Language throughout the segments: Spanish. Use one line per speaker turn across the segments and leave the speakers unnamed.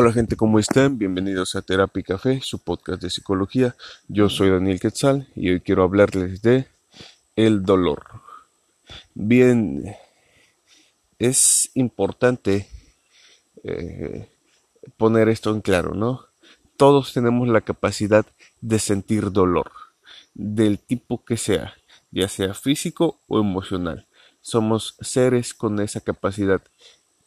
Hola gente, ¿cómo están? Bienvenidos a Terapia Café, su podcast de psicología. Yo soy Daniel Quetzal y hoy quiero hablarles de el dolor. Bien, es importante eh, poner esto en claro, ¿no? Todos tenemos la capacidad de sentir dolor, del tipo que sea, ya sea físico o emocional. Somos seres con esa capacidad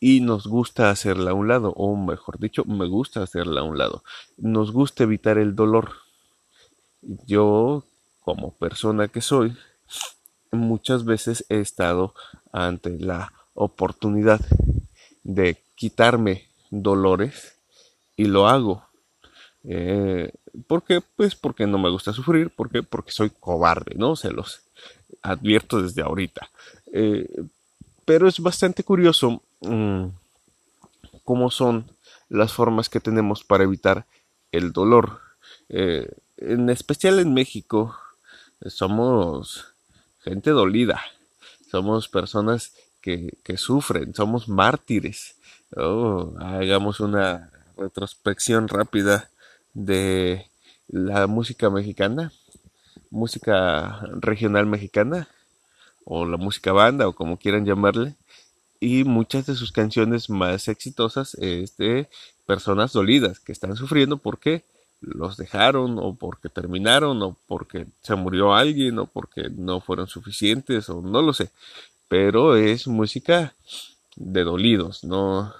y nos gusta hacerla a un lado, o mejor dicho, me gusta hacerla a un lado. Nos gusta evitar el dolor. Yo, como persona que soy, muchas veces he estado ante la oportunidad de quitarme dolores y lo hago. Eh, ¿Por qué? Pues porque no me gusta sufrir, ¿por qué? Porque soy cobarde, ¿no? Se los advierto desde ahorita. Eh, pero es bastante curioso Mm, cómo son las formas que tenemos para evitar el dolor. Eh, en especial en México, somos gente dolida, somos personas que, sufren, somos mártires. Oh, hagamos una retrospección rápida de la música mexicana, música regional mexicana, o la música banda, o como quieran llamarle y muchas de sus canciones más exitosas es de personas dolidas que están sufriendo porque los dejaron o porque terminaron o porque se murió alguien o porque no fueron suficientes o no lo sé. Pero es música de dolidos no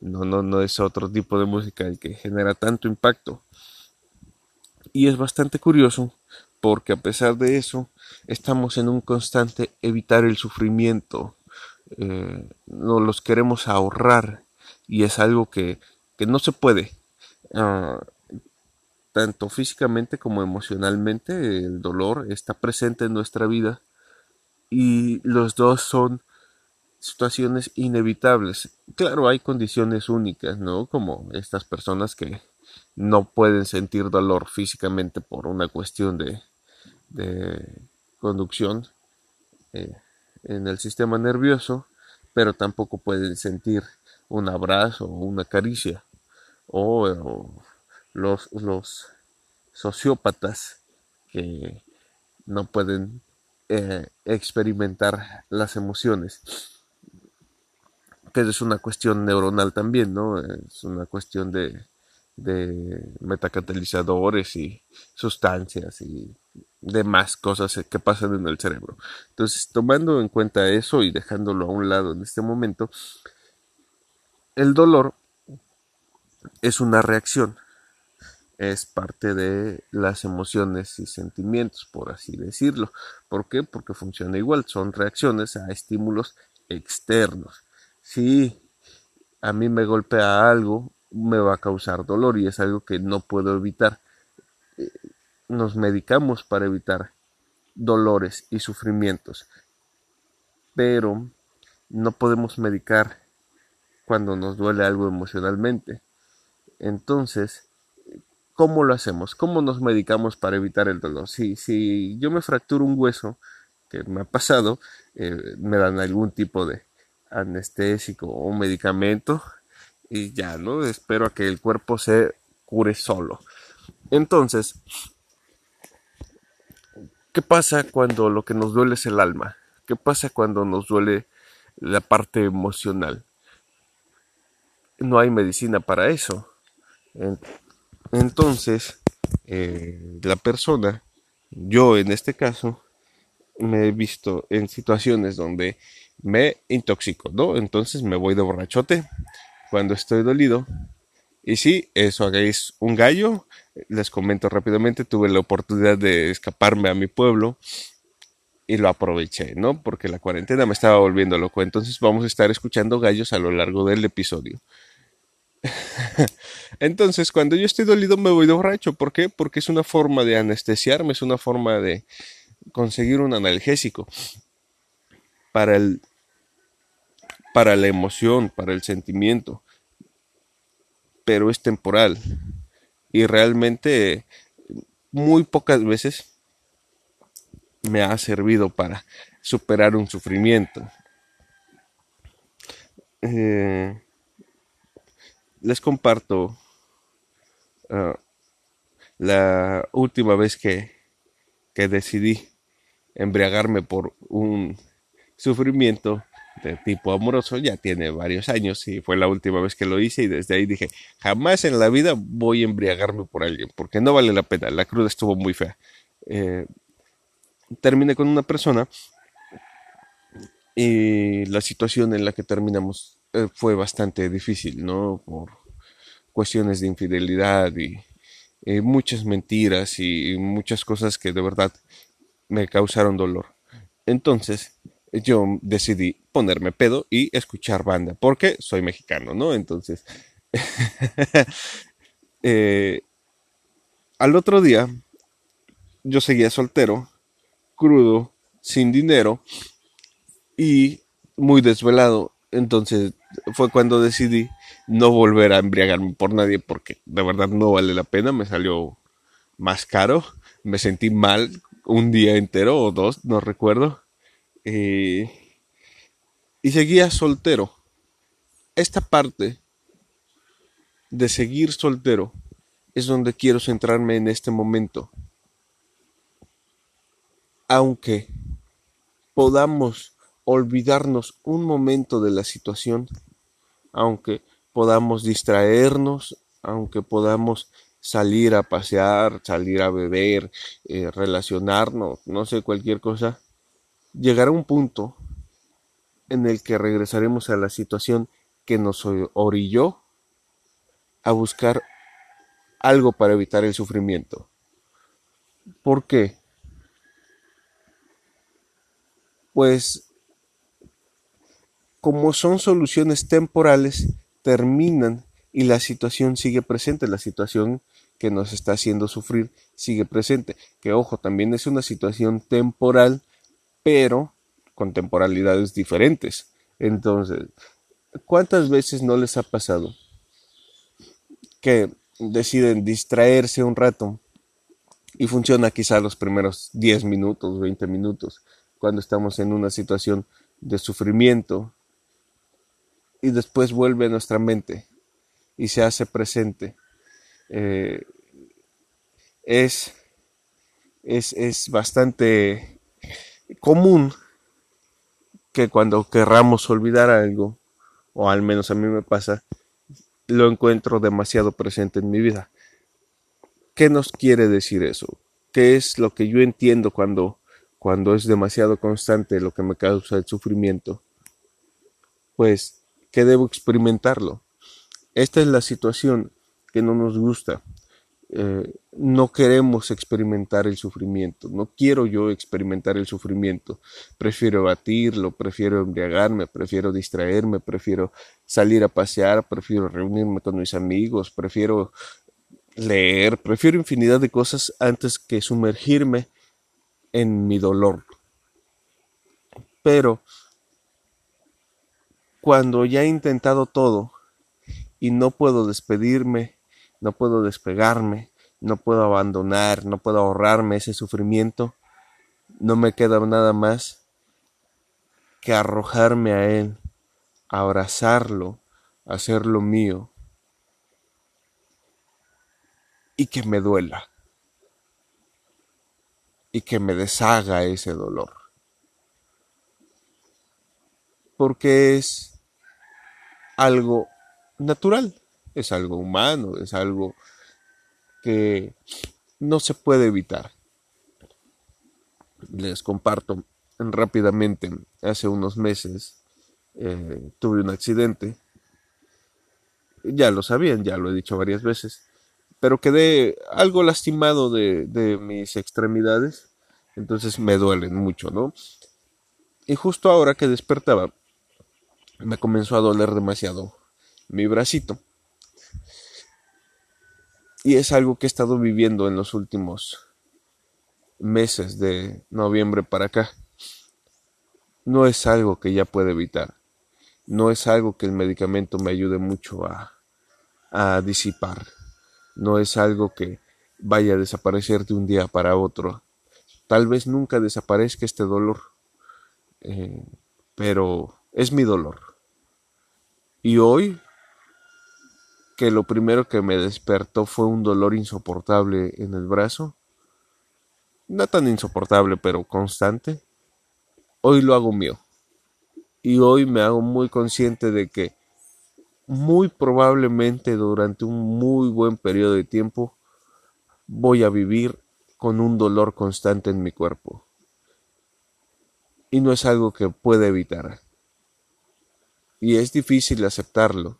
no no no es otro tipo de música el que genera tanto impacto. Y es bastante curioso porque a pesar de eso estamos en un constante evitar el sufrimiento eh, no los queremos ahorrar y es algo que, no se puede. Ah, tanto físicamente como emocionalmente el dolor está presente en nuestra vida y los dos son situaciones inevitables. Claro, hay condiciones únicas, ¿no? Como estas personas que no pueden sentir dolor físicamente por una cuestión de, de conducción. Eh, en el sistema nervioso, pero tampoco pueden sentir un abrazo o una caricia. O, los, los sociópatas que no pueden eh, experimentar las emociones que es una cuestión neuronal también, ¿no? Es una cuestión de, de metacatalizadores y sustancias y demás cosas que pasan en el cerebro. Entonces, tomando en cuenta eso y dejándolo a un lado en este momento, el dolor es una reacción, es parte de las emociones y sentimientos, por así decirlo. ¿Por qué? Porque funciona igual, son reacciones a estímulos externos. Si a mí me golpea algo, me va a causar dolor y es algo que no puedo evitar nos medicamos para evitar dolores y sufrimientos, pero no podemos medicar cuando nos duele algo emocionalmente. Entonces, ¿cómo lo hacemos? ¿Cómo nos medicamos para evitar el dolor? Si, si yo me fracturo un hueso, que me ha pasado, eh, me dan algún tipo de anestésico o medicamento y ya, ¿no? Espero a que el cuerpo se cure solo. Entonces, ¿Qué pasa cuando lo que nos duele es el alma? ¿Qué pasa cuando nos duele la parte emocional? No hay medicina para eso. Entonces, eh, la persona, yo en este caso, me he visto en situaciones donde me intoxico, ¿no? Entonces me voy de borrachote cuando estoy dolido y sí, eso hagáis un gallo. Les comento rápidamente, tuve la oportunidad de escaparme a mi pueblo y lo aproveché, ¿no? Porque la cuarentena me estaba volviendo loco. Entonces vamos a estar escuchando gallos a lo largo del episodio. Entonces, cuando yo estoy dolido me voy de borracho. ¿Por qué? Porque es una forma de anestesiarme, es una forma de conseguir un analgésico para el para la emoción, para el sentimiento pero es temporal. Y realmente muy pocas veces me ha servido para superar un sufrimiento. Eh, les comparto ah, la última vez que, que decidí embriagarme por un sufrimiento de tipo amoroso ya tiene varios años y fue la última vez que lo hice y desde ahí dije jamás en la vida voy a embriagarme por alguien porque no vale la pena la cruda estuvo muy fea eh, terminé con una persona y la situación en la que terminamos eh, fue bastante difícil no por cuestiones de infidelidad y muchas mentiras y muchas cosas que de verdad me causaron dolor. Entonces yo decidí ponerme pedo y escuchar banda, porque soy mexicano, ¿no? Entonces, eh, al otro día yo seguía soltero, crudo, sin dinero y muy desvelado. Entonces fue cuando decidí no volver a embriagarme por nadie porque de verdad no vale la pena, me salió más caro, me sentí mal un día entero o dos, no recuerdo. Eh, y seguía soltero. Esta parte de seguir soltero es donde quiero centrarme en este momento. Aunque podamos olvidarnos un momento de la situación, aunque podamos distraernos, aunque podamos salir a pasear, salir a beber, eh, relacionarnos, no sé, cualquier cosa, llegará un punto en el que regresaremos a la situación que nos orilló a buscar algo para evitar el sufrimiento. ¿Por qué? Pues como son soluciones temporales, terminan y la situación sigue presente, la situación que nos está haciendo sufrir sigue presente. Que ojo, también es una situación temporal, pero con temporalidades diferentes. Entonces, ¿cuántas veces no les ha pasado que deciden distraerse un rato y funciona quizá los primeros 10 minutos, 20 minutos, cuando estamos en una situación de sufrimiento y después vuelve a nuestra mente y se hace presente eh, es, es, bastante común que cuando querramos olvidar algo, o al menos a mí me pasa, lo encuentro demasiado presente en mi vida. ¿Qué nos quiere decir eso? ¿Qué es lo que yo entiendo cuando, cuando es demasiado constante lo que me causa el sufrimiento? Pues que debo experimentarlo. Esta es la situación que no nos gusta. Eh, no queremos experimentar el sufrimiento, no quiero yo experimentar el sufrimiento, prefiero batirlo, prefiero embriagarme, prefiero distraerme, prefiero salir a pasear, prefiero reunirme con mis amigos, prefiero leer, prefiero infinidad de cosas antes que sumergirme en mi dolor. Pero cuando ya he intentado todo y no puedo despedirme no puedo despegarme, no puedo abandonar, no puedo ahorrarme ese sufrimiento, no me queda nada más que arrojarme a Él, abrazarlo, hacerlo mío y que me duela y que me deshaga ese dolor. Porque es algo natural es algo humano, es algo que no se puede evitar. Les comparto rápidamente, hace unos meses eh, tuve un accidente, ya lo sabían, ya lo he dicho varias veces, pero quedé algo lastimado de, de mis extremidades, entonces me duelen mucho, ¿no? Y justo ahora que despertaba, me comenzó a doler demasiado mi bracito. Y es algo que he estado viviendo en los últimos meses de noviembre para acá. No es algo que ya pueda evitar. No es algo que el medicamento me ayude mucho a, a disipar. No es algo que vaya a desaparecer de un día para otro. Tal vez nunca desaparezca este dolor. Eh, pero es mi dolor. Y hoy que lo primero que me despertó fue un dolor insoportable en el brazo. No tan insoportable, pero constante. Hoy lo hago mío. Y hoy me hago muy consciente de que muy probablemente durante un muy buen periodo de tiempo voy a vivir con un dolor constante en mi cuerpo. Y no es algo que pueda evitar. Y es difícil aceptarlo,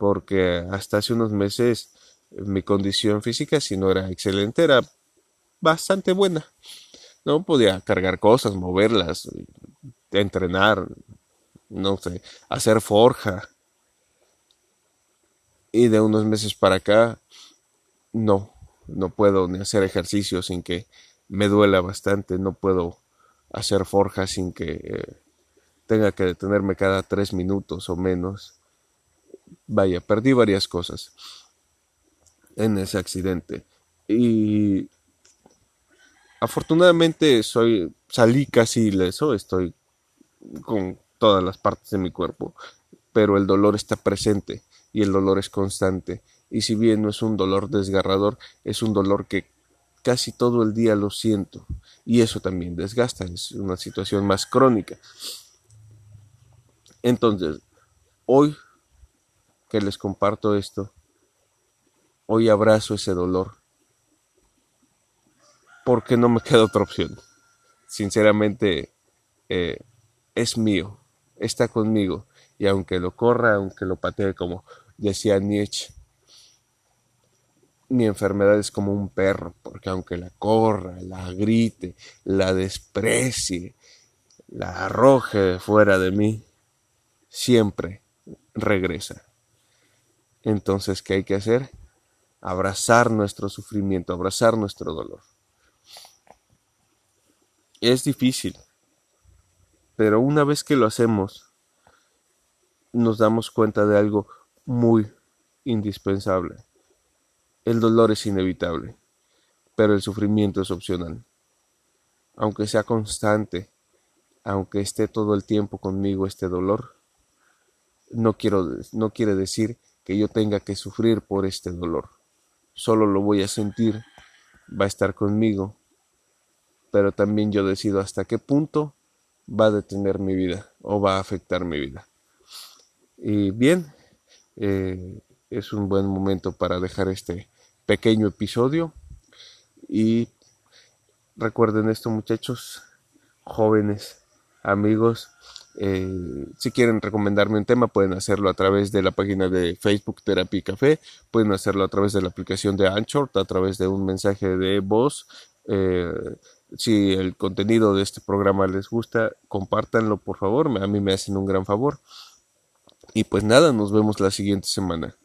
porque hasta hace unos meses mi condición física, si no era excelente, era bastante buena. No podía cargar cosas, moverlas, entrenar, no sé, hacer forja. Y de unos meses para acá, no, no puedo ni hacer ejercicio sin que me duela bastante, no puedo hacer forja sin que eh, tenga que detenerme cada tres minutos o menos. Vaya, perdí varias cosas en ese accidente. Y afortunadamente soy, salí casi ileso, estoy con todas las partes de mi cuerpo, pero el dolor está presente y el dolor es constante. Y si bien no es un dolor desgarrador, es un dolor que casi todo el día lo siento. Y eso también desgasta, es una situación más crónica. Entonces, hoy que les comparto esto, hoy abrazo ese dolor. Porque no me queda otra opción. Sinceramente, eh, es mío, está conmigo. Y aunque lo corra, aunque lo patee, como decía Nietzsche, mi enfermedad es como un perro, porque aunque la corra, la grite, la desprecie, la arroje fuera de mí, siempre regresa. Entonces, ¿qué hay que hacer? Abrazar nuestro sufrimiento, abrazar nuestro dolor. Es difícil, pero una vez que lo hacemos, nos damos cuenta de algo muy indispensable. El dolor es inevitable, pero el sufrimiento es opcional. Aunque sea constante, aunque esté todo el tiempo conmigo este dolor, no, quiero, no quiere decir que yo tenga que sufrir por este dolor. Solo lo voy a sentir, va a estar conmigo, pero también yo decido hasta qué punto va a detener mi vida o va a afectar mi vida. Y bien, eh, es un buen momento para dejar este pequeño episodio y recuerden esto muchachos, jóvenes, amigos, eh, si quieren recomendarme un tema, pueden hacerlo a través de la página de Facebook Terapia Café, pueden hacerlo a través de la aplicación de Anchor, a través de un mensaje de voz. Eh, si el contenido de este programa les gusta, compártanlo por favor, a mí me hacen un gran favor. Y pues nada, nos vemos la siguiente semana.